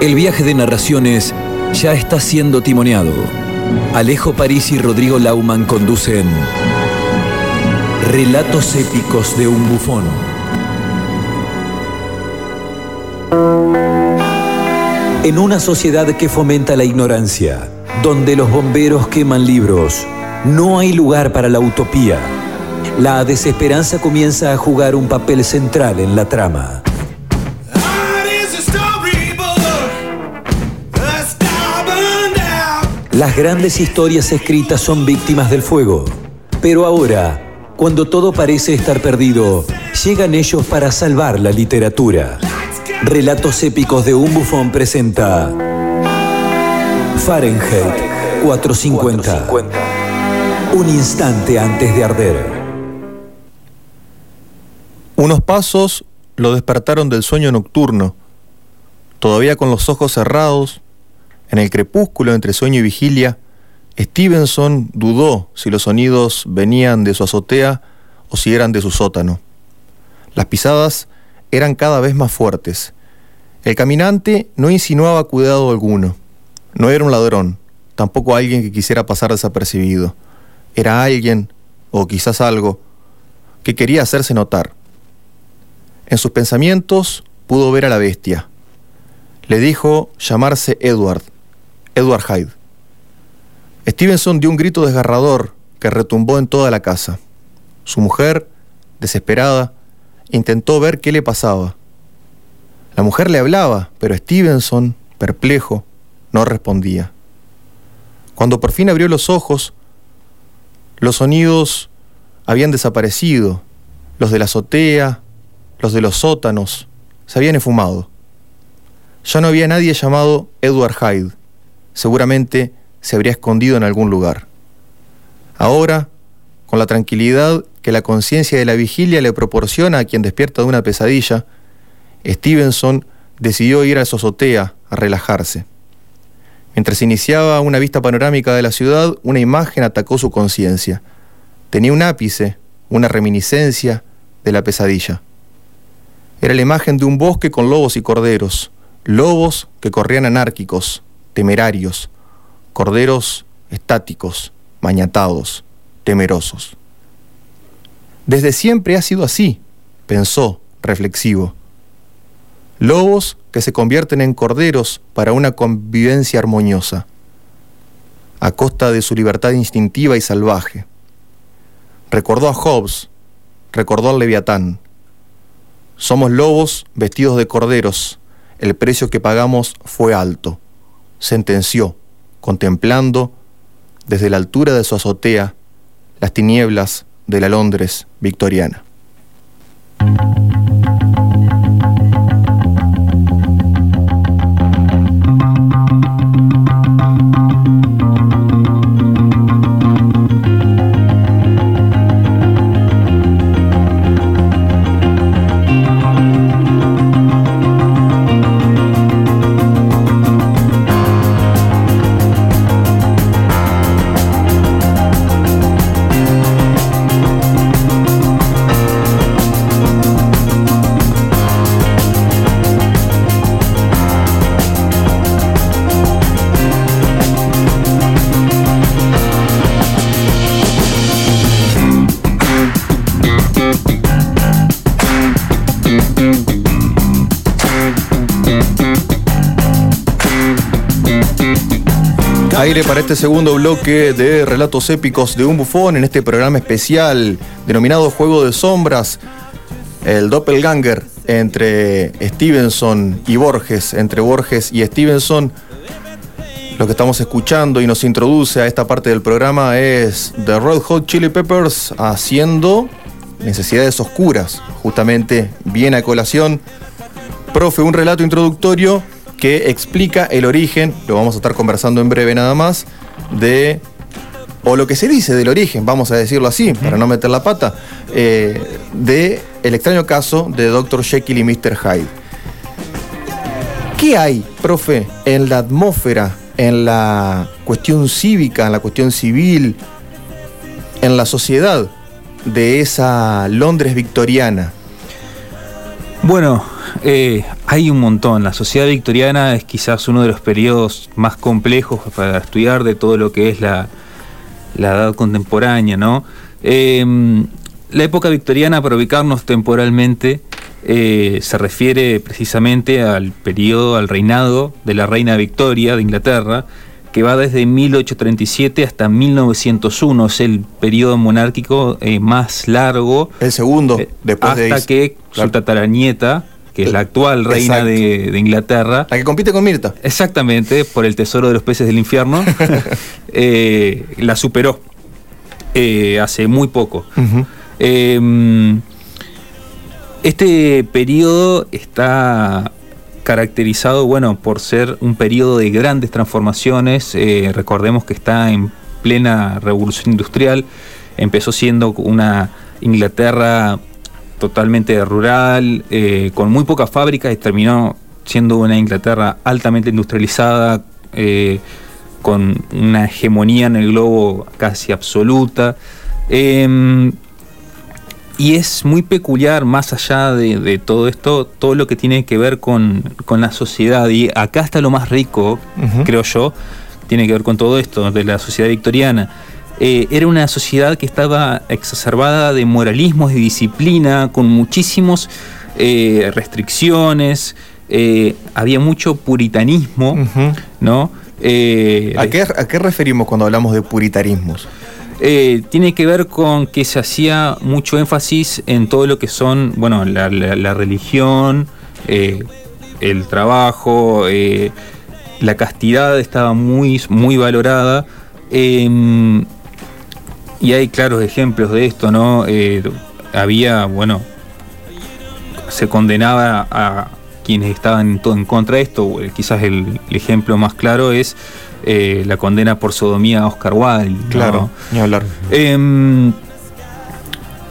El viaje de narraciones ya está siendo timoneado. Alejo París y Rodrigo Lauman conducen Relatos épicos de un bufón. En una sociedad que fomenta la ignorancia, donde los bomberos queman libros, no hay lugar para la utopía. La desesperanza comienza a jugar un papel central en la trama. Las grandes historias escritas son víctimas del fuego. Pero ahora, cuando todo parece estar perdido, llegan ellos para salvar la literatura. Relatos épicos de un bufón presenta Fahrenheit 450. Un instante antes de arder. Unos pasos lo despertaron del sueño nocturno. Todavía con los ojos cerrados, en el crepúsculo entre sueño y vigilia, Stevenson dudó si los sonidos venían de su azotea o si eran de su sótano. Las pisadas eran cada vez más fuertes. El caminante no insinuaba cuidado alguno. No era un ladrón, tampoco alguien que quisiera pasar desapercibido. Era alguien, o quizás algo, que quería hacerse notar. En sus pensamientos pudo ver a la bestia. Le dijo llamarse Edward Edward Hyde. Stevenson dio un grito desgarrador que retumbó en toda la casa. Su mujer, desesperada, intentó ver qué le pasaba. La mujer le hablaba, pero Stevenson, perplejo, no respondía. Cuando por fin abrió los ojos, los sonidos habían desaparecido, los de la azotea, los de los sótanos, se habían esfumado. Ya no había nadie llamado Edward Hyde seguramente se habría escondido en algún lugar. Ahora, con la tranquilidad que la conciencia de la vigilia le proporciona a quien despierta de una pesadilla, Stevenson decidió ir a azotea a relajarse. Mientras iniciaba una vista panorámica de la ciudad, una imagen atacó su conciencia. Tenía un ápice, una reminiscencia de la pesadilla. Era la imagen de un bosque con lobos y corderos, lobos que corrían anárquicos, temerarios, corderos estáticos, mañatados, temerosos. Desde siempre ha sido así, pensó, reflexivo. Lobos que se convierten en corderos para una convivencia armoniosa, a costa de su libertad instintiva y salvaje. Recordó a Hobbes, recordó al Leviatán. Somos lobos vestidos de corderos, el precio que pagamos fue alto sentenció, contemplando desde la altura de su azotea las tinieblas de la Londres victoriana. Para este segundo bloque de relatos épicos de un bufón en este programa especial denominado Juego de Sombras, el doppelganger entre Stevenson y Borges, entre Borges y Stevenson. Lo que estamos escuchando y nos introduce a esta parte del programa es The Red Hot Chili Peppers haciendo necesidades oscuras, justamente bien a colación. Profe, un relato introductorio que explica el origen, lo vamos a estar conversando en breve nada más, de, o lo que se dice del origen, vamos a decirlo así, para no meter la pata, eh, de el extraño caso de Dr. Jekyll y Mr. Hyde. ¿Qué hay, profe, en la atmósfera, en la cuestión cívica, en la cuestión civil, en la sociedad de esa Londres victoriana? Bueno, eh, Hay un montón. La sociedad victoriana es quizás uno de los periodos más complejos para estudiar de todo lo que es la, edad contemporánea, ¿no? Em, la época victoriana, para ubicarnos temporalmente, eh, se refiere precisamente al periodo, al reinado de la reina Victoria de Inglaterra, que va desde 1837 hasta 1901, es el periodo monárquico eh, más largo. El segundo, eh, después hasta que su tataranieta, que es la actual reina de, Inglaterra. La que compite con Mirta. Exactamente, por el tesoro de los peces del infierno, eh, la superó eh, hace muy poco. Em, este periodo está caracterizado, bueno, por ser un periodo de grandes transformaciones. Eh, recordemos que está en plena revolución industrial. Empezó siendo una Inglaterra totalmente rural, eh, con muy pocas fábricas y terminó siendo una Inglaterra altamente industrializada, eh, con una hegemonía en el globo casi absoluta. Em, y es muy peculiar, más allá de, todo esto, todo lo que tiene que ver con, la sociedad. Y acá está lo más rico, creo yo, tiene que ver con todo esto, de la sociedad victoriana eh, era una sociedad que estaba exacerbada de moralismos, de disciplina, con muchísimas eh, restricciones, eh, había mucho puritanismo, ¿no? ¿A, qué, ¿A qué referimos cuando hablamos de puritanismos? tiene que ver con que se hacía mucho énfasis en todo lo que son, bueno, la, religión, el trabajo, la castidad estaba muy, muy valorada. Em, y hay claros ejemplos de esto, ¿no? Eh, había, bueno, se condenaba a quienes estaban en, contra de esto. Eh, quizás el, ejemplo más claro es eh, la condena por sodomía a Oscar Wilde. Claro, ni hablar. Em,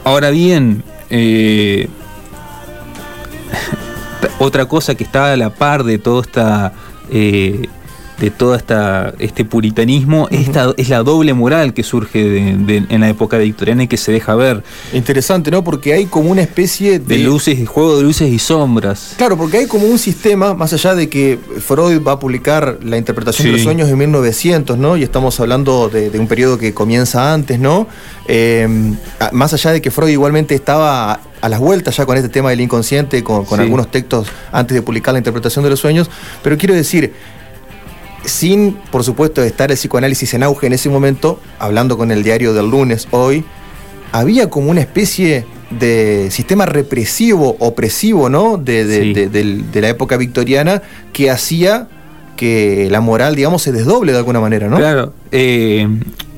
ahora bien, otra cosa que está a la par de toda esta de todo esta, este puritanismo esta, es la doble moral que surge en la época victoriana y que se deja ver. Interesante, ¿no? Porque hay como una especie de... de luces, juego de luces y sombras. Claro, porque hay como un sistema, más allá de que Freud va a publicar la interpretación de los sueños en 1900, ¿no? Y estamos hablando de, un periodo que comienza antes, ¿no? Em, más allá de que Freud igualmente estaba a las vueltas ya con este tema del inconsciente, con, algunos textos antes de publicar la interpretación de los sueños, pero quiero decir, sin, por supuesto, estar el psicoanálisis en auge en ese momento, hablando con el diario del lunes hoy, había como una especie de sistema represivo, opresivo, ¿no? De, la época victoriana que hacía que la moral, digamos, se desdoble de alguna manera, ¿no? Claro. Eh,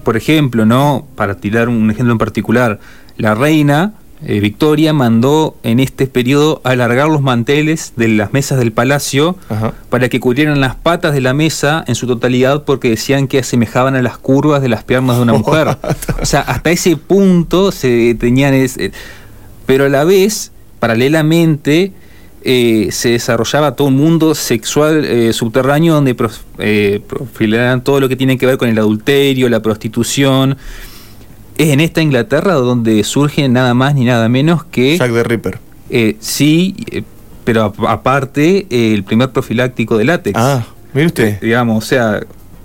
por ejemplo, ¿no? Para tirar un ejemplo en particular, la reina eh, Victoria mandó en este periodo alargar los manteles de las mesas del palacio para que cubrieran las patas de la mesa en su totalidad porque decían que asemejaban a las curvas de las piernas de una mujer. o sea, hasta ese punto se tenían... Ese, pero a la vez, paralelamente, eh, se desarrollaba todo un mundo sexual eh, subterráneo donde profilaban todo lo que tiene que ver con el adulterio, la prostitución es en esta Inglaterra donde surge nada más ni nada menos que... Jack the Ripper. Eh, sí, eh, pero aparte el primer profiláctico de látex. Ah, mire usted. Eh, digamos, o sea,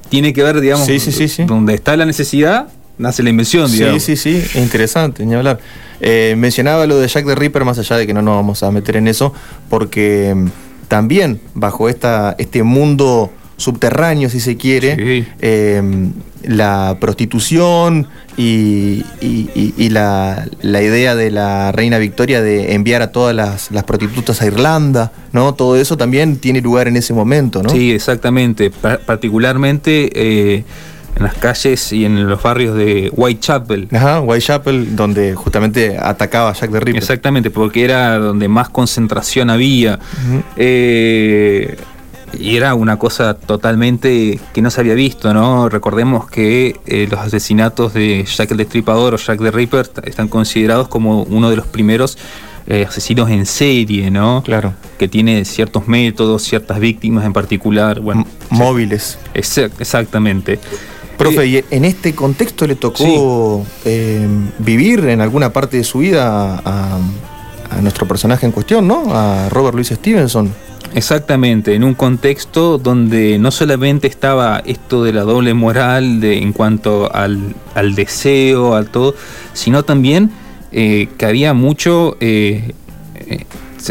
tiene que ver, digamos, sí, sí, sí, donde está la necesidad, nace la invención, digamos. Sí, sí, sí, interesante, ni hablar. mencionaba lo de Jack the Ripper, más allá de que no nos vamos a meter en eso, porque mm, también bajo esta, este mundo subterráneo, si se quiere, la prostitución y, la, idea de la reina Victoria de enviar a todas las, prostitutas a Irlanda, ¿no? Todo eso también tiene lugar en ese momento, ¿no? Sí, exactamente. particularmente eh, en las calles y en los barrios de Whitechapel. Ajá, Whitechapel, donde justamente atacaba Jack the Ripper. Exactamente, porque era donde más concentración había y era una cosa totalmente que no se había visto, ¿no? Recordemos que eh, los asesinatos de Jack el Destripador o Jack the Ripper están considerados como uno de los primeros eh, asesinos en serie, ¿no? Claro. Que tiene ciertos métodos, ciertas víctimas en particular. Bueno, móviles. exactamente. Profe, ¿y en este contexto le tocó eh, vivir en alguna parte de su vida a, a nuestro personaje en cuestión, ¿no? A Robert Louis Stevenson. Exactamente, en un contexto donde no solamente estaba esto de la doble moral de, en cuanto al, deseo, al todo, sino también eh, que había mucho eh, eh,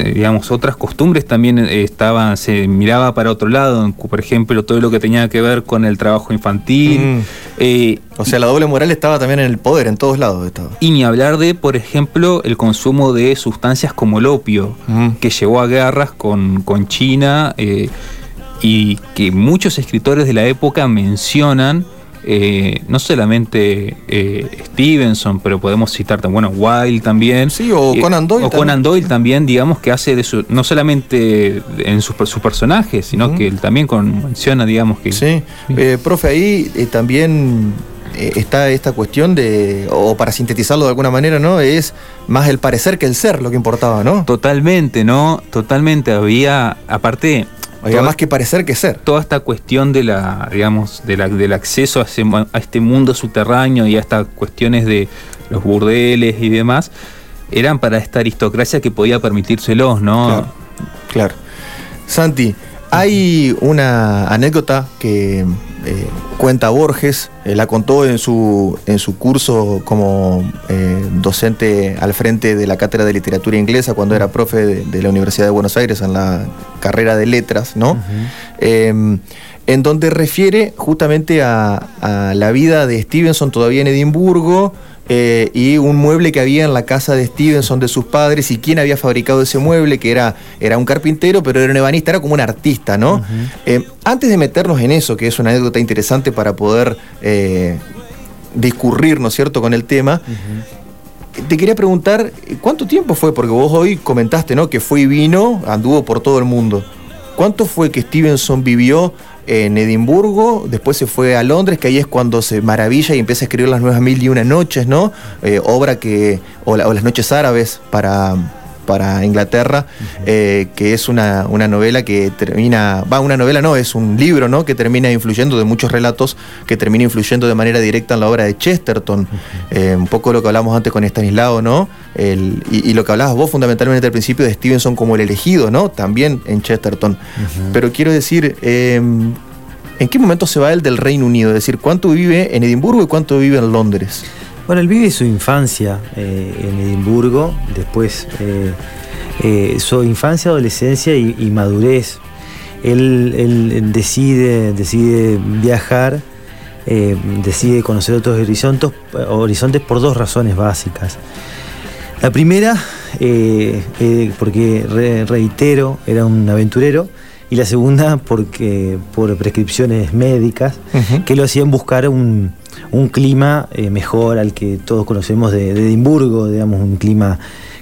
digamos, otras costumbres también eh, estaban, se miraba para otro lado, por ejemplo, todo lo que tenía que ver con el trabajo infantil. Mm. Eh, o sea, la doble moral estaba también en el poder, en todos lados estaba. Y ni hablar de, por ejemplo, el consumo de sustancias como el opio, mm. que llevó a guerras con, con China eh, y que muchos escritores de la época mencionan eh, no solamente eh, Stevenson, pero podemos citar bueno, Wilde también. Sí, o eh, Conan Doyle. O Conan Doyle también, digamos, que hace de su, no solamente en su, su personaje, sino que él también con, menciona, digamos, que... Sí, profe, ahí también está esta cuestión de, o para sintetizarlo de alguna manera, ¿no? Es más el parecer que el ser lo que importaba, ¿no? Totalmente, ¿no? Totalmente. Había, aparte, había más que parecer que ser. Toda esta cuestión de la, digamos, de la, del acceso a, este mundo subterráneo y a estas cuestiones de los burdeles y demás, eran para esta aristocracia que podía permitírselos, ¿no? Claro. claro. Santi, hay una anécdota que eh, cuenta Borges, eh, la contó en su, en su curso como eh, docente al frente de la Cátedra de Literatura Inglesa cuando era profe de, la Universidad de Buenos Aires en la carrera de letras, ¿no? Em, en donde refiere justamente a, a la vida de Stevenson todavía en Edimburgo, eh, y un mueble que había en la casa de Stevenson de sus padres y quién había fabricado ese mueble, que era, era un carpintero, pero era un ebanista, era como un artista, ¿no? Eh, antes de meternos en eso, que es una anécdota interesante para poder eh, discurrir, ¿no es cierto?, con el tema. Te quería preguntar, ¿cuánto tiempo fue? Porque vos hoy comentaste, ¿no? Que fue y vino, anduvo por todo el mundo. ¿Cuánto fue que Stevenson vivió en Edimburgo, después se fue a Londres, que ahí es cuando se maravilla y empieza a escribir las nuevas mil y una noches, ¿no? Eh, obra que, o, las noches árabes para, para Inglaterra, eh, que es una, novela que termina, va, una novela no, es un libro, ¿no? Que termina influyendo de muchos relatos, que termina influyendo de manera directa en la obra de Chesterton, eh, un poco lo que hablamos antes con Stanislao, ¿no? y, lo que hablabas vos fundamentalmente al principio de Stevenson como el elegido, ¿no? También en Chesterton. Pero quiero decir, em, ¿en qué momento se va él del Reino Unido? Es decir, ¿cuánto vive en Edimburgo y cuánto vive en Londres? Bueno, él vive su infancia eh, en Edimburgo, después eh, eh, su infancia, adolescencia y, madurez. Él, decide, decide viajar, decide conocer otros horizontes, horizontes por dos razones básicas. La primera, porque reitero, era un aventurero, y la segunda, porque por prescripciones médicas que lo hacían buscar un, un clima eh, mejor al que todos conocemos de, Edimburgo, digamos, un clima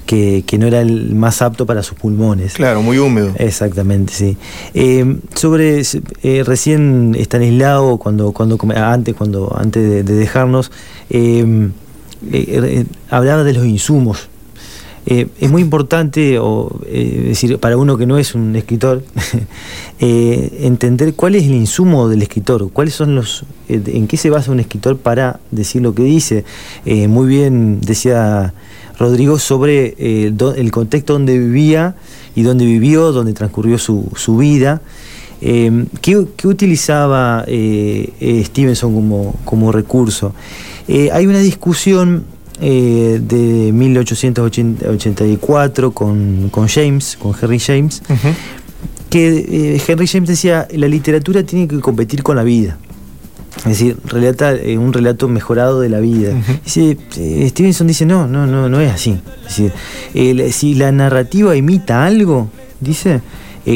que, no era el más apto para sus pulmones. Claro, muy húmedo. Exactamente, sí. Eh, sobre eh, recién Stanislao, cuando, cuando antes, cuando antes de, dejarnos, hablaba de los insumos eh, es muy importante, o, eh, decir, para uno que no es un escritor, eh, entender cuál es el insumo del escritor, cuáles son los, en qué se basa un escritor para decir lo que dice. muy bien decía Rodrigo sobre el contexto donde vivía y donde vivió, donde transcurrió su, vida. ¿qué, utilizaba Stevenson como, como recurso? hay una discusión eh, de 1884 con, James, con Henry James, que eh, Henry James decía, la literatura tiene que competir con la vida. Es decir, relata eh, un relato mejorado de la vida. Stevenson dice, no, no, no, no es así. Es decir, si la narrativa imita algo, dice,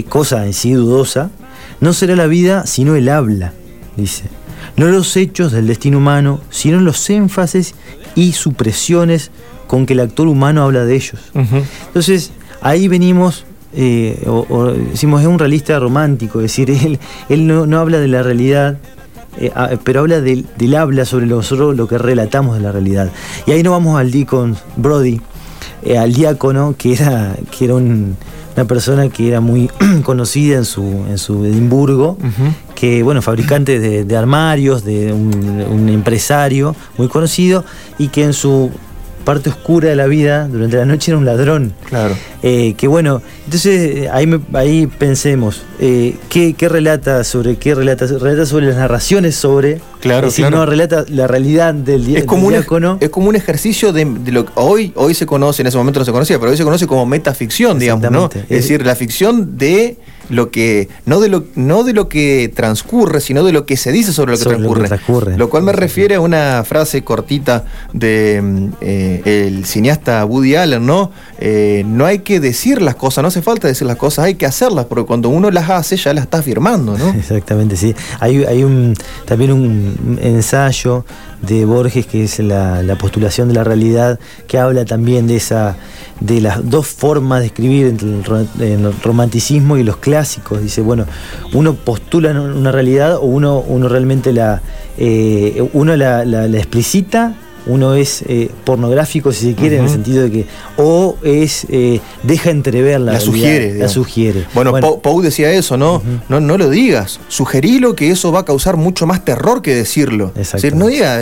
cosa en sí dudosa, no será la vida sino el habla, dice. No los hechos del destino humano, sino los énfasis y supresiones con que el actor humano habla de ellos. Entonces, ahí venimos, eh, o, decimos, es un realista romántico, es decir, él, él no, habla de la realidad, eh, pero habla del, habla sobre nosotros lo que relatamos de la realidad. Y ahí nos vamos al Deacon Brody, eh, al diácono, que era, que era una persona que era muy conocida en su, en su Edimburgo, que, bueno, fabricante de, armarios, de un, empresario muy conocido, y que en su parte oscura de la vida, durante la noche era un ladrón. Claro. Eh, que bueno, entonces ahí, ahí pensemos, eh, ¿qué, relata sobre qué relata? Relata sobre las narraciones sobre. Claro, es no relata la realidad del, es como Un, es como un ejercicio de, lo que hoy, hoy se conoce, en ese momento no se conocía, pero hoy se conoce como metafficción, digamos, ¿no? Es decir, la ficción de lo que no de lo no de lo que transcurre sino de lo que se dice sobre lo que, transcurre. lo cual me refiere a una frase cortita de eh, el cineasta Woody Allen no eh, no hay que decir las cosas no hace falta decir las cosas hay que hacerlas porque cuando uno las hace ya las está firmando no exactamente sí. Hay, hay un también un ensayo de Borges, que es la, postulación de la realidad, que habla también de esa de las dos formas de escribir entre el, romanticismo y los clásicos. Dice, bueno, uno postula una realidad o uno, uno realmente la, eh, uno la, la, explicita uno es eh, pornográfico, si se quiere, en el sentido de que o es eh, deja entrever la, la sugiere. La sugiere. Bueno, Pau decía eso, ¿no? ¿no? No lo digas. Sugerilo que eso va a causar mucho más terror que decirlo. Decir, no diga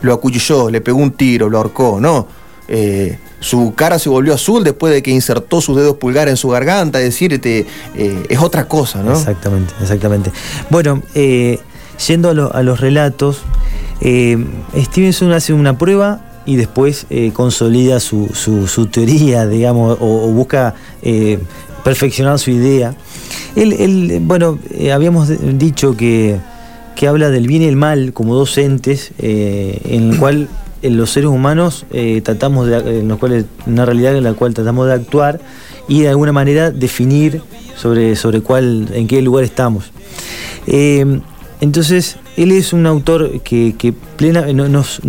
lo acuchilló, le pegó un tiro, lo ahorcó, no. Eh, su cara se volvió azul después de que insertó sus dedos pulgares en su garganta, es decir, es otra cosa, ¿no? Exactamente, exactamente. Bueno, yendo a, los relatos, eh, Stevenson hace una prueba y después eh, consolida su, teoría, digamos, o, busca eh, perfeccionar su idea. Él, bueno, habíamos dicho que, habla del bien y el mal como dos entes, en el cual los seres humanos tratamos de, en los cuales, una realidad en la cual tratamos de actuar y de alguna manera definir sobre, sobre cuál, en qué lugar estamos. Entonces, él es un autor que, plena, nos,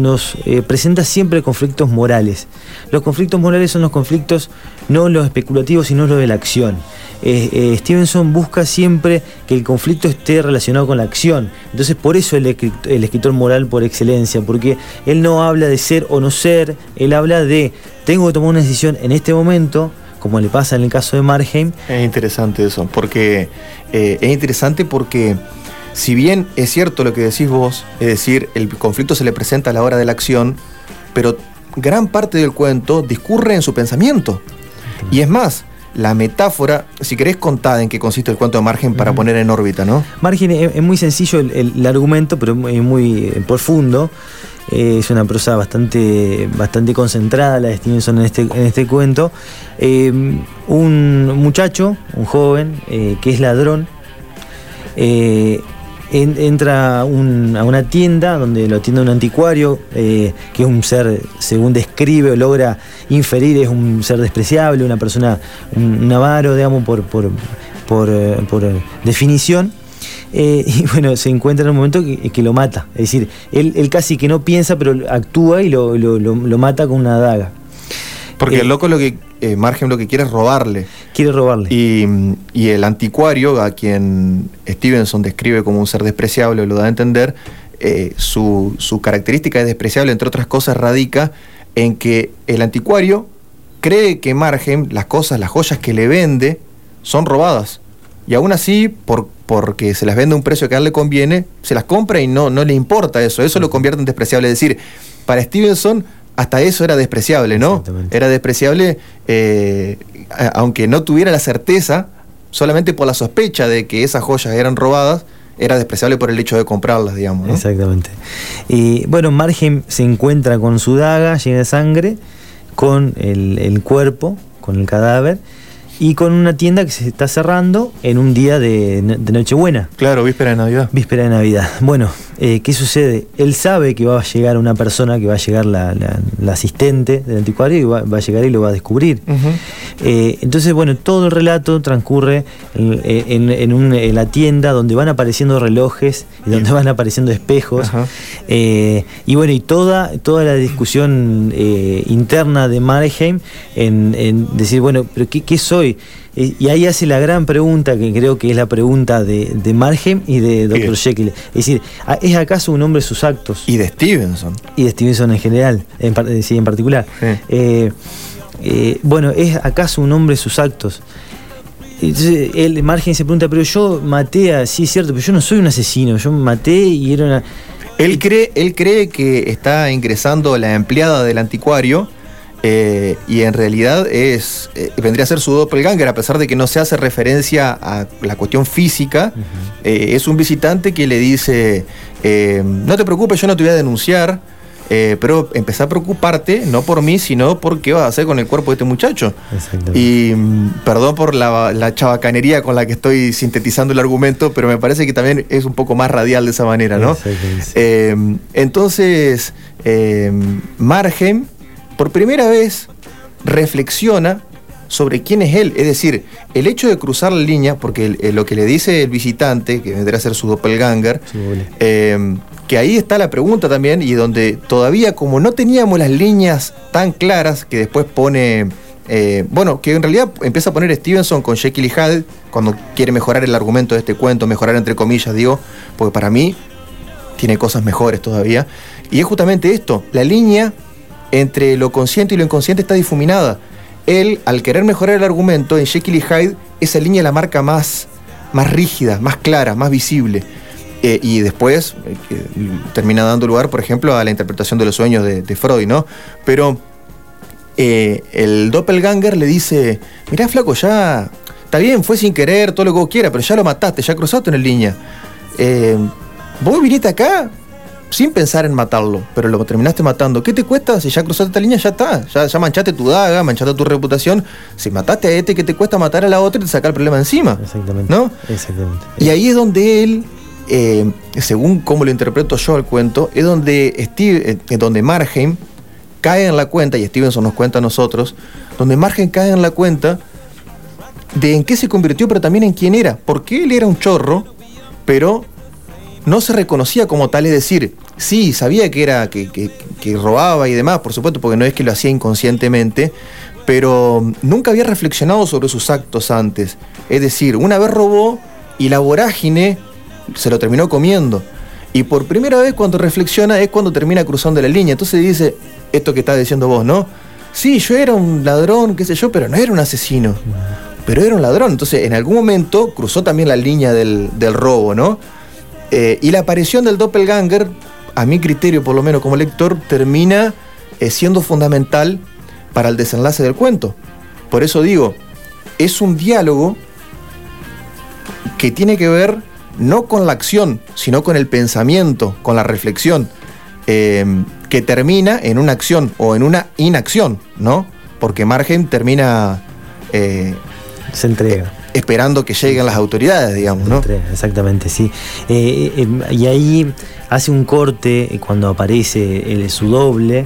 eh, presenta siempre conflictos morales. Los conflictos morales son los conflictos no los especulativos, sino los de la acción. Eh, eh, Stevenson busca siempre que el conflicto esté relacionado con la acción. Entonces, por eso el, el escritor moral por excelencia, porque él no habla de ser o no ser, él habla de tengo que tomar una decisión en este momento, como le pasa en el caso de Marheim. Es interesante eso, porque es interesante porque si bien es cierto lo que decís vos, es decir, el conflicto se le presenta a la hora de la acción, pero gran parte del cuento discurre en su pensamiento. Y es más, la metáfora, si querés contar en qué consiste el cuento de Margen para poner en órbita, ¿no? Margen es, muy sencillo el, argumento, pero es muy eh, profundo. Eh, es una prosa bastante, bastante concentrada la de Stevenson en este, en este cuento. Eh, un muchacho, un joven, que es ladrón, entra a una tienda donde lo atiende un anticuario, eh, que es un ser, según describe o logra inferir, es un ser despreciable, una persona, un, avaro, digamos, por, por, por, eh, eh, definición. y bueno, se encuentra en un momento que, lo mata. Es decir, él, casi que no piensa, pero actúa y lo, lo mata con una daga. Porque el loco lo que eh, Margen lo que quiere es robarle. Quiere robarle. Y, el anticuario, a quien Stevenson describe como un ser despreciable, lo da a entender, eh, su, característica de despreciable, entre otras cosas, radica en que el anticuario cree que Margen, las cosas, las joyas que le vende, son robadas. Y aún así, por, porque se las vende a un precio que a él le conviene, se las compra y no, no le importa eso. Eso lo convierte en despreciable. Es decir, para Stevenson hasta eso era despreciable, ¿no? Era despreciable, eh, aunque no tuviera la certeza, solamente por la sospecha de que esas joyas eran robadas, era despreciable por el hecho de comprarlas, digamos. ¿no? Exactamente. Y bueno, Margen se encuentra con su daga llena de sangre, con el cuerpo, con el cadáver, y con una tienda que se está cerrando en un día de, Nochebuena. Claro, víspera de Navidad. Víspera de Navidad. Bueno, eh, ¿qué sucede? Él sabe que va a llegar una persona, que va a llegar la, asistente del anticuario y va, a llegar y lo va a descubrir. Eh, entonces, bueno, todo el relato transcurre en, la tienda donde van apareciendo relojes y donde van apareciendo espejos. Eh, y bueno, y toda, toda la discusión interna de Marheim en, decir, bueno, pero ¿qué soy? Y ahí hace la gran pregunta, que creo que es la pregunta de, de Margem y de Dr. Jekyll. Es decir, ¿es acaso un hombre sus actos? Y de Stevenson. Y de Stevenson en general, en, sí, en particular. Eh, eh, bueno, ¿es acaso un hombre sus actos? Entonces, el Margen se pregunta, pero yo maté a, sí es cierto, pero yo no soy un asesino, yo maté y era una... Él cree, él cree que está ingresando la empleada del anticuario eh, y en realidad es eh, vendría a ser su doppelganger, a pesar de que no se hace referencia a la cuestión física. Eh, es un visitante que le dice, no te preocupes, yo no te voy a denunciar. Pero empezá a preocuparte, no por mí, sino por qué vas a hacer con el cuerpo de este muchacho. Y mm, perdón por la, la, chabacanería con la que estoy sintetizando el argumento, pero me parece que también es un poco más radial de esa manera, ¿no? entonces, Margen por primera vez reflexiona sobre quién es él. Es decir, el hecho de cruzar la línea, porque lo que le dice el visitante, que vendrá a ser su doppelganger, eh, que ahí está la pregunta también, y donde todavía como no teníamos las líneas tan claras, que después pone... Eh, bueno, que en realidad empieza a poner Stevenson con Jekyll y Hyde cuando quiere mejorar el argumento de este cuento, mejorar entre comillas, digo, porque para mí tiene cosas mejores todavía. Y es justamente esto, la línea entre lo consciente y lo inconsciente está difuminada. Él, al querer mejorar el argumento, en Jekyll y Hyde, esa línea la marca más, más rígida, más clara, más visible. Eh, y después eh, termina dando lugar, por ejemplo, a la interpretación de los sueños de, Freud, ¿no? Pero eh, el doppelganger le dice, mirá, flaco, ya está bien, fue sin querer, todo lo que vos quieras, pero ya lo mataste, ya cruzaste en línea. vos viniste acá sin pensar en matarlo, pero lo terminaste matando. ¿Qué te cuesta? Si ya cruzaste esta línea, ya está. Ya, ya manchaste tu daga, manchaste tu reputación. Si mataste a este, ¿qué te cuesta matar a la otra y te saca el problema encima? Exactamente. ¿No? Exactamente. Y ahí es donde él, eh, según cómo lo interpreto yo el cuento, es donde, Steve, eh, donde Marheim cae en la cuenta, y Stevenson nos cuenta a nosotros, donde Marheim cae en la cuenta de en qué se convirtió, pero también en quién era. Porque él era un chorro, pero no se reconocía como tal, es decir, sí, sabía que era, que, que, robaba y demás, por supuesto, porque no es que lo hacía inconscientemente, pero nunca había reflexionado sobre sus actos antes. Es decir, una vez robó y la vorágine se lo terminó comiendo. Y por primera vez cuando reflexiona es cuando termina cruzando la línea. Entonces dice, esto que estás diciendo vos, ¿no? Sí, yo era un ladrón, qué sé yo, pero no era un asesino. Pero era un ladrón. Entonces, en algún momento cruzó también la línea del, del robo, ¿no? Eh, y la aparición del doppelganger, a mi criterio por lo menos como lector, termina eh, siendo fundamental para el desenlace del cuento. Por eso digo, es un diálogo que tiene que ver no con la acción, sino con el pensamiento, con la reflexión, eh, que termina en una acción o en una inacción, ¿no? Porque Margen termina... Se entrega esperando que lleguen las autoridades, digamos, ¿no? Exactamente, sí. Eh, eh, em, y ahí hace un corte eh, cuando aparece su doble.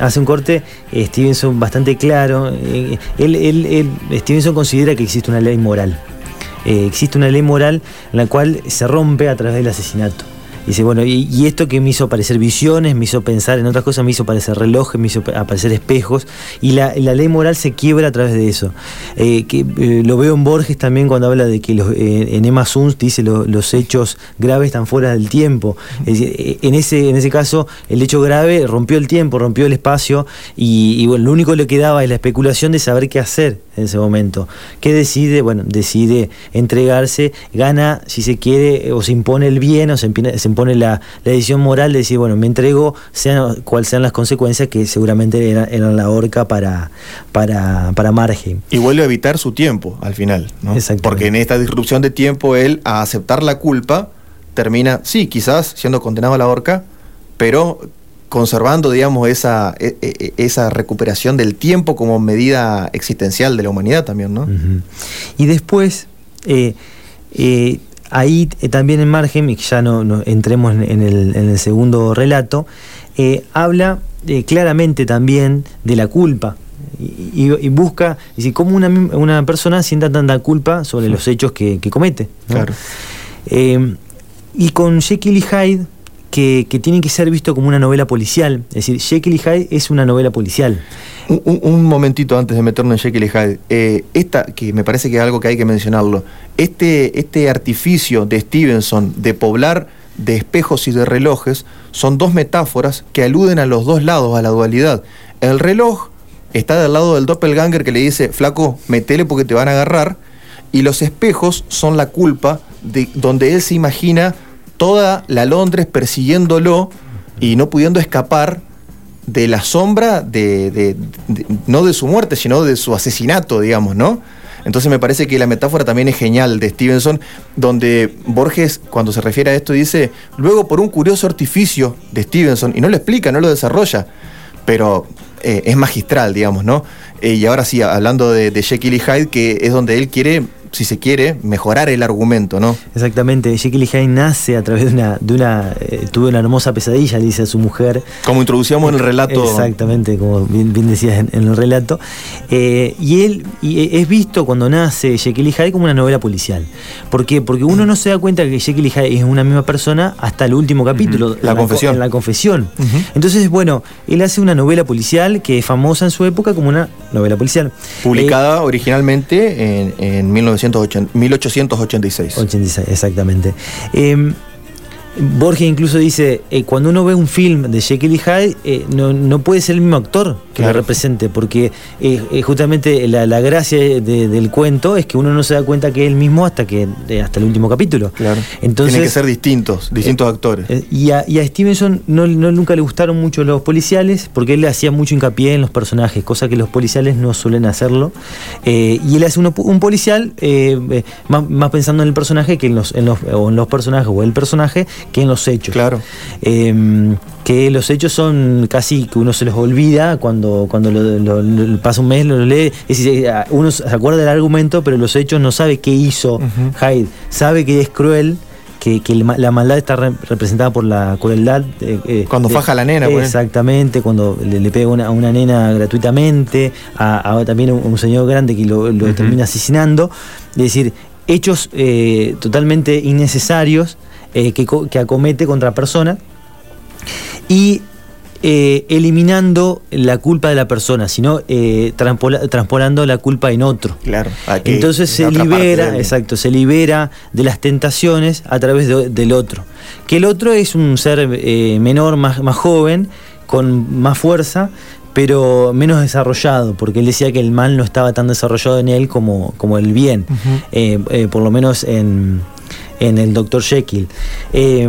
Hace un corte Stevenson bastante claro. él, Stevenson considera que existe una ley moral. existe una ley moral en la cual se rompe a través del asesinato. Dice, bueno, y, esto que me hizo aparecer visiones, me hizo pensar en otras cosas, me hizo aparecer relojes, me hizo aparecer espejos, y la, ley moral se quiebra a través de eso. Eh, que, eh, lo veo en Borges también cuando habla de que los, eh, en Emma Suns dice los hechos graves están fuera del tiempo. en, ese, en ese caso, el hecho grave rompió el tiempo, rompió el espacio, y, bueno, lo único que le quedaba es la especulación de saber qué hacer en ese momento. ¿Qué decide? Bueno, decide entregarse, gana, si se quiere, o se impone el bien, o se se impone la, decisión moral de decir, bueno, me entrego, sean cuáles sean las consecuencias, que seguramente eran, la horca para, para, para margen. Y vuelve a evitar su tiempo al final, ¿no? Porque en esta disrupción de tiempo, él, a aceptar la culpa, termina, sí, quizás siendo condenado a la horca, pero conservando, digamos, esa, e, e, e, esa recuperación del tiempo como medida existencial de la humanidad también, ¿no? Y después, eh, eh, ahí eh, también en margen, y ya no, entremos en, el, segundo relato, eh, habla eh, claramente también de la culpa. Y, busca, y cómo una, una, persona sienta tanta culpa sobre los hechos que, comete. y con Jekyll y Hyde, que, que tiene que ser visto como una novela policial. Es decir, Jekyll Hyde es una novela policial. Un, momentito antes de meternos en Jekyll y Hyde. Eh, esta, que me parece que es algo que hay que mencionarlo. Este, este artificio de Stevenson de poblar de espejos y de relojes son dos metáforas que aluden a los dos lados, a la dualidad. El reloj está del lado del doppelganger que le dice, flaco, metele porque te van a agarrar. Y los espejos son la culpa de donde él se imagina toda la Londres persiguiéndolo y no pudiendo escapar de la sombra de, no de su muerte, sino de su asesinato, digamos, ¿no? Entonces me parece que la metáfora también es genial de Stevenson, donde Borges, cuando se refiere a esto, dice, luego por un curioso artificio de Stevenson, y no lo explica, no lo desarrolla, pero eh, es magistral, digamos, ¿no? Eh, y ahora sí, hablando de, de Jekyll y Hyde, que es donde él quiere, si se quiere, mejorar el argumento, ¿no? Exactamente, Jekyll y Hyde nace a través de una, de una eh, tuve una hermosa pesadilla, le dice a su mujer. Como introducíamos en el relato. Exactamente, como bien, bien decías en, en el relato. Eh, y él y es visto cuando nace Jekyll y Hyde como una novela policial. ¿Por qué? Porque uno no se da cuenta que Jekyll y Hyde es una misma persona hasta el último capítulo. La confesión. en la confesión. Ujú. Entonces, bueno, él hace una novela policial que es famosa en su época como una novela policial. Publicada originalmente en, en 1980 1886. 86, exactamente. Eh, Borges incluso dice, eh, cuando uno ve un film de Jekyll y Hyde, eh, no, no puede ser el mismo actor que Claro. lo represente, porque eh, eh, justamente la, la gracia de- del cuento es que uno no se da cuenta que es el mismo hasta que eh, hasta el último capítulo. Claro. Entonces, Tienen que ser distintos, distintos actores. y, a, y a Stevenson no, no- nunca le gustaron mucho los policiales porque él le hacía mucho hincapié en los personajes, cosa que los policiales no suelen hacerlo. Eh, y él hace uno- un policial más, más pensando en el personaje que en los, en los, o en los personajes o el personaje que en los hechos. Claro. Eh, que los hechos son casi que uno se los olvida cuando, cuando lo, lo- lo- pasa un mes, lo lee. Es decir, eh, uno se acuerda del argumento, pero los hechos no sabe qué hizo Ujú. Hyde. Sabe que es cruel, que, que la maldad está re- representada por la crueldad. eh, eh, Cuando de- faja a la nena, pues. Exactamente, cuando le, le pega una- a una nena gratuitamente, a, a también un, un señor grande que lo, termina asesinando. Es decir, hechos eh, totalmente innecesarios eh, que, que acomete contra personas y eh, eliminando la culpa de la persona, sino eh, transpolando la culpa en otro. Claro. Entonces se en libera, exacto, se libera de las tentaciones a través de- del otro. Que el otro es un ser eh, menor, más, más joven, con más fuerza, pero menos desarrollado, porque él decía que el mal no estaba tan desarrollado en él como, como el bien, eh, eh, por lo menos en, en el Dr. Jekyll. Eh,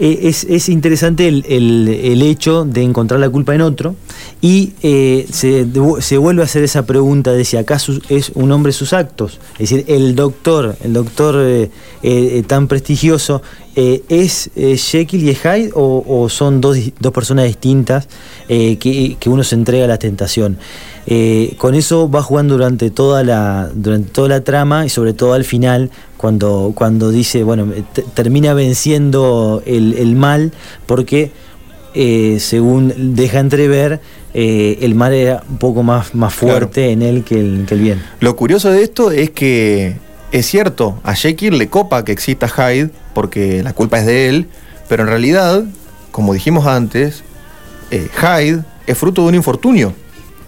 eh, es, es interesante el, el- el hecho de encontrar la culpa en otro y eh, se, se vuelve a hacer esa pregunta de si acaso es un hombre sus actos. Es decir, el doctor, el doctor eh, eh, tan prestigioso, ¿es Jekyll y es Hyde o, o son dos, dos personas distintas que, que uno se entrega a la tentación? Con eso va jugando durante toda la durante toda la trama y sobre todo al final cuando cuando dice bueno te- termina venciendo el, el mal porque eh, según deja entrever eh, el mal era un poco más más fuerte en él que el, que el bien Lo curioso de esto es que es cierto, a Jekyll le copa que exista Hyde porque la culpa es de él, pero en realidad, como dijimos antes, eh, Hyde es fruto de un infortunio.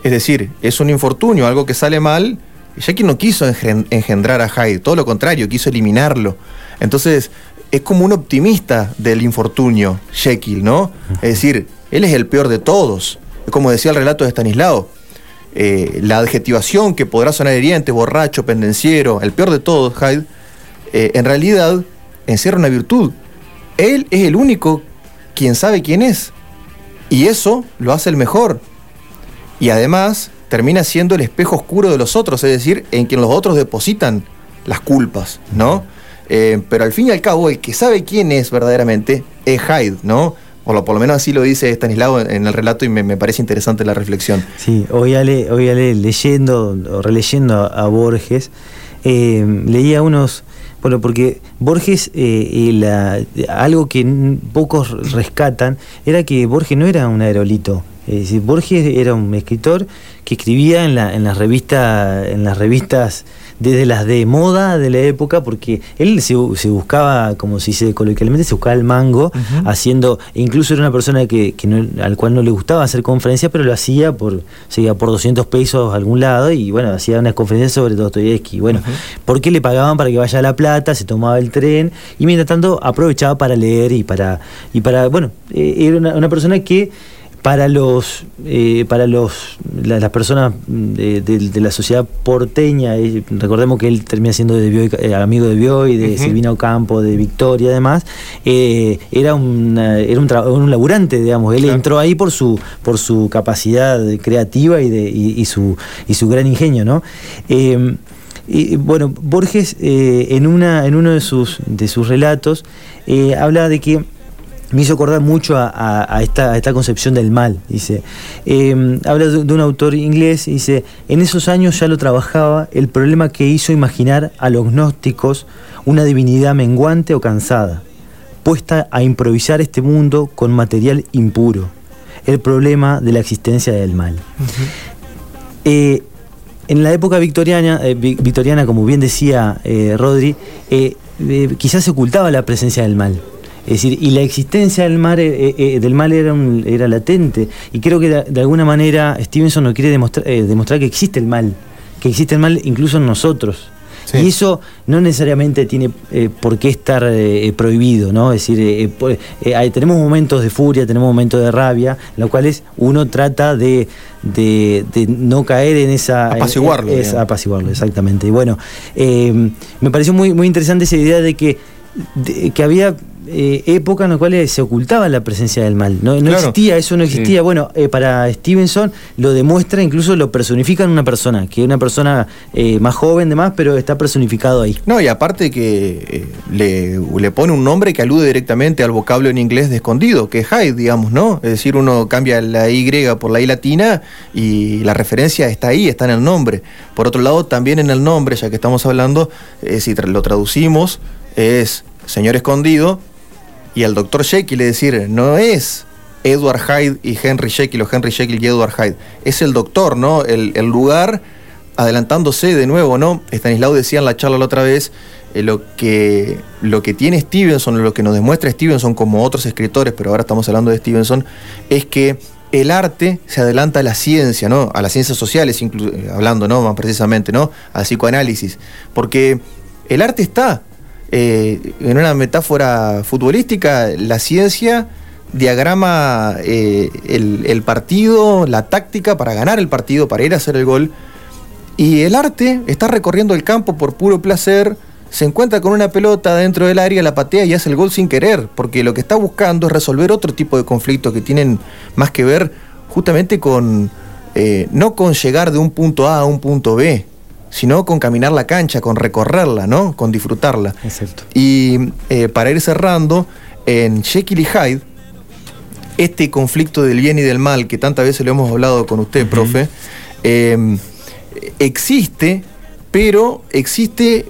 Es decir, es un infortunio, algo que sale mal. Jekyll no quiso engen- engendrar a Hyde, todo lo contrario, quiso eliminarlo. Entonces, es como un optimista del infortunio, Jekyll, ¿no? Es decir, él es el peor de todos. Es como decía el relato de Stanislao. Eh, la adjetivación que podrá sonar hiriente, borracho, pendenciero, el peor de todos, Hyde, eh, en realidad encierra una virtud. Él es el único quien sabe quién es. Y eso lo hace el mejor. Y además termina siendo el espejo oscuro de los otros, es decir, en quien los otros depositan las culpas, ¿no? Eh, pero al fin y al cabo, el que sabe quién es verdaderamente es Hyde, ¿no? O lo, por lo menos así lo dice Stanislao en, el relato y me, me parece interesante la reflexión. Sí, óigale, óigale, leyendo o releyendo a, Borges, eh, leía unos. Bueno, porque Borges, eh, la- algo que pocos rescatan, era que Borges no era un aerolito. Es decir, Borges era un escritor que escribía en, la, en las revistas, en las revistas desde las de moda de la época, porque él se, bu- se buscaba, como se dice coloquialmente, se buscaba el mango, Ujú. haciendo, e incluso era una persona que, que no- al cual no le gustaba hacer conferencias, pero lo hacía por, se iba por 200 pesos a algún lado y bueno, hacía unas conferencias sobre Dostoyevsky. Bueno, Ujú. porque le pagaban para que vaya a La Plata, se tomaba el tren y mientras tanto aprovechaba para leer y para, y para bueno, eh, era una, una persona que para los eh, para los las personas de, la sociedad porteña eh, recordemos que él termina siendo de eh, amigo de Bioy de Silvina Ocampo de Victoria además era un era un, laburante digamos él entró ahí por su por su capacidad creativa y de y, su y su gran ingenio no y, bueno Borges en una en uno de sus de sus relatos habla de que me hizo acordar mucho a, esta, concepción del mal. Dice, em, habla de, un autor inglés, dice, en esos años ya lo trabajaba el problema que hizo imaginar a los gnósticos una divinidad menguante o cansada, puesta a improvisar este mundo con material impuro, el problema de la existencia del mal. Eh, en la época victoriana, eh, victoriana como bien decía eh, Rodri, quizás se ocultaba la presencia del mal. Es decir, y la existencia del mal, eh, eh, del mal era, era latente. Y creo que de, alguna manera Stevenson nos quiere demostrar, eh, demostrar que existe el mal, que existe el mal incluso en nosotros. Y eso no necesariamente tiene por qué estar prohibido, ¿no? Es decir, tenemos momentos de furia, tenemos momentos de rabia, en los cuales uno trata de, no caer en esa... Apaciguarlo. apaciguarlo, exactamente. Y bueno, me pareció muy, muy interesante esa idea de que, de, que había eh, época en las cuales se ocultaba la presencia del mal. No, existía, eso no existía. Bueno, eh, para Stevenson lo demuestra, incluso lo personifica en una persona, que es una persona eh, más joven, demás, pero está personificado ahí. No, y aparte que le, le, pone un nombre que alude directamente al vocablo en inglés de escondido, que es Hyde, digamos, ¿no? Es decir, uno cambia la Y por la I latina y la referencia está ahí, está en el nombre. Por otro lado, también en el nombre, ya que estamos hablando, si lo traducimos, es señor escondido, y al doctor Jekyll, es decir, no es Edward Hyde y Henry Jekyll o Henry Jekyll y Edward Hyde, es el doctor, ¿no? El, lugar adelantándose de nuevo, ¿no? Stanislao decía en la charla la otra vez, eh, lo, que, lo que tiene Stevenson, lo que nos demuestra Stevenson como otros escritores, pero ahora estamos hablando de Stevenson, es que el arte se adelanta a la ciencia, ¿no? A las ciencias sociales, eh, hablando, ¿no? Más precisamente, ¿no? Al psicoanálisis. Porque el arte está, eh, en una metáfora futbolística, la ciencia diagrama eh, el, partido, la táctica para ganar el partido, para ir a hacer el gol. Y el arte está recorriendo el campo por puro placer, se encuentra con una pelota dentro del área, la patea y hace el gol sin querer, porque lo que está buscando es resolver otro tipo de conflictos que tienen más que ver justamente con, eh, no con llegar de un punto A a un punto B, sino con caminar la cancha, con recorrerla, ¿no? Con disfrutarla. Exacto. Y eh, para ir cerrando, en Jekyll y Hyde, este conflicto del bien y del mal, que tantas veces lo hemos hablado con usted, profe, em, existe, pero existe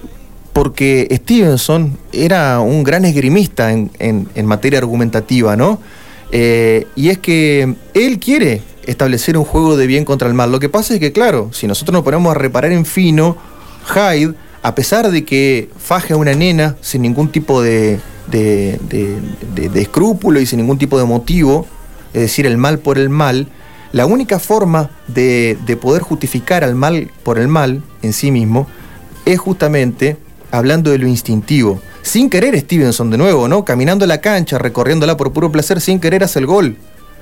porque Stevenson era un gran esgrimista en, materia argumentativa, ¿no? Eh, y es que él quiere establecer un juego de bien contra el mal. Lo que pasa es que, claro, si nosotros nos ponemos a reparar en fino, Hyde, a pesar de que faje a una nena sin ningún tipo de, de, escrúpulo y sin ningún tipo de motivo, es decir, el mal por el mal, la única forma de, de poder justificar al mal por el mal en sí mismo es justamente hablando de lo instintivo. Sin querer Stevenson de nuevo, ¿no? Caminando la cancha, recorriéndola por puro placer, sin querer hace el gol.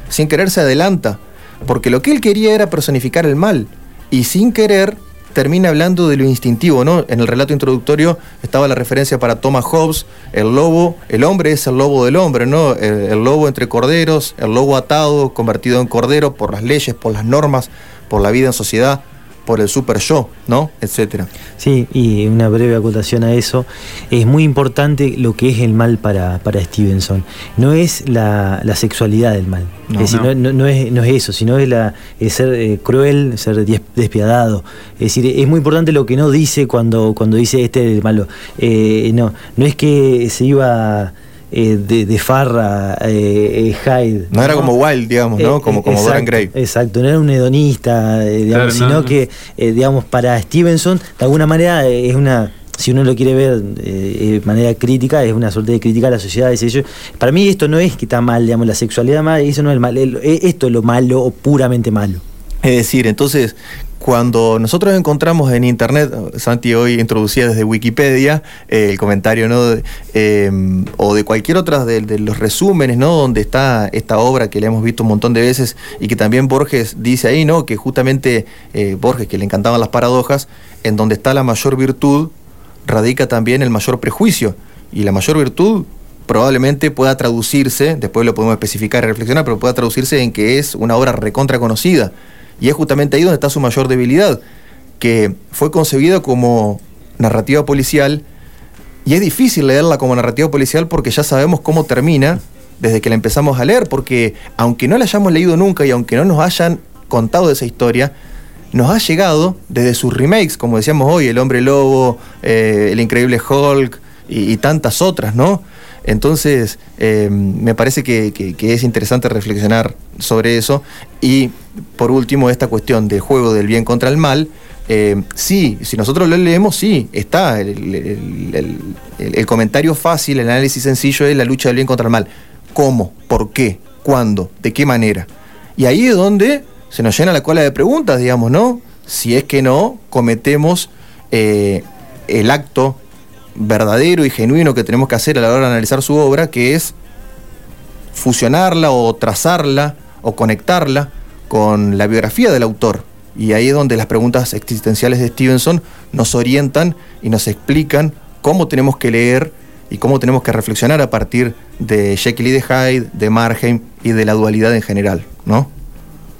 Sin querer se adelanta porque lo que él quería era personificar el mal, y sin querer termina hablando de lo instintivo, ¿no? En el relato introductorio estaba la referencia para Thomas Hobbes, el lobo, el hombre es el lobo del hombre, ¿no? El, lobo entre corderos, el lobo atado, convertido en cordero por las leyes, por las normas, por la vida en sociedad por el super yo, ¿no? Etcétera. Sí, y una breve acotación a eso. Es muy importante lo que es el mal para, para Stevenson. No es la, sexualidad del mal. No, es decir, no. es, no, es, eso, sino es, la, ser eh, cruel, ser despiadado. Es decir, es muy importante lo que no dice cuando, cuando dice este es el malo. Eh, no, no es que se iba eh, de, farra eh, eh, Hyde. No, era como Wild, digamos, ¿no? Como, como exacto, Gray. Exacto, no era un hedonista, digamos, sino que, digamos, para Stevenson, de alguna manera, es una si uno lo quiere ver de manera crítica, es una suerte de crítica a la sociedad. Para mí esto no es que está mal, digamos, la sexualidad mal, eso no es mal, esto es lo malo o puramente malo. Es decir, entonces, cuando nosotros encontramos en internet, Santi hoy introducía desde Wikipedia eh, el comentario, ¿no? Em, o de cualquier otra de, los resúmenes, ¿no? Donde está esta obra que le hemos visto un montón de veces y que también Borges dice ahí, ¿no? Que justamente eh, Borges, que le encantaban las paradojas, en donde está la mayor virtud, radica también el mayor prejuicio. Y la mayor virtud probablemente pueda traducirse, después lo podemos especificar y reflexionar, pero pueda traducirse en que es una obra recontra conocida y es justamente ahí donde está su mayor debilidad, que fue concebida como narrativa policial y es difícil leerla como narrativa policial porque ya sabemos cómo termina desde que la empezamos a leer, porque aunque no la hayamos leído nunca y aunque no nos hayan contado esa historia, nos ha llegado desde sus remakes, como decíamos hoy, El Hombre Lobo, eh, El Increíble Hulk y tantas otras, ¿no? Entonces, eh, me parece que, es interesante reflexionar sobre eso. Y por último, esta cuestión del juego del bien contra el mal. Eh, sí, si nosotros lo leemos, sí, está. El, comentario fácil, el análisis sencillo es la lucha del bien contra el mal. ¿Cómo? ¿Por qué? ¿Cuándo? ¿De qué manera? Y ahí es donde se nos llena la cola de preguntas, digamos, ¿no? Si es que no cometemos eh, el acto verdadero y genuino que tenemos que hacer a la hora de analizar su obra, que es fusionarla o trazarla o conectarla con la biografía del autor. Y ahí es donde las preguntas existenciales de Stevenson nos orientan y nos explican cómo tenemos que leer y cómo tenemos que reflexionar a partir de Jekyll de Hyde, de Marheim y de la dualidad en general, ¿no?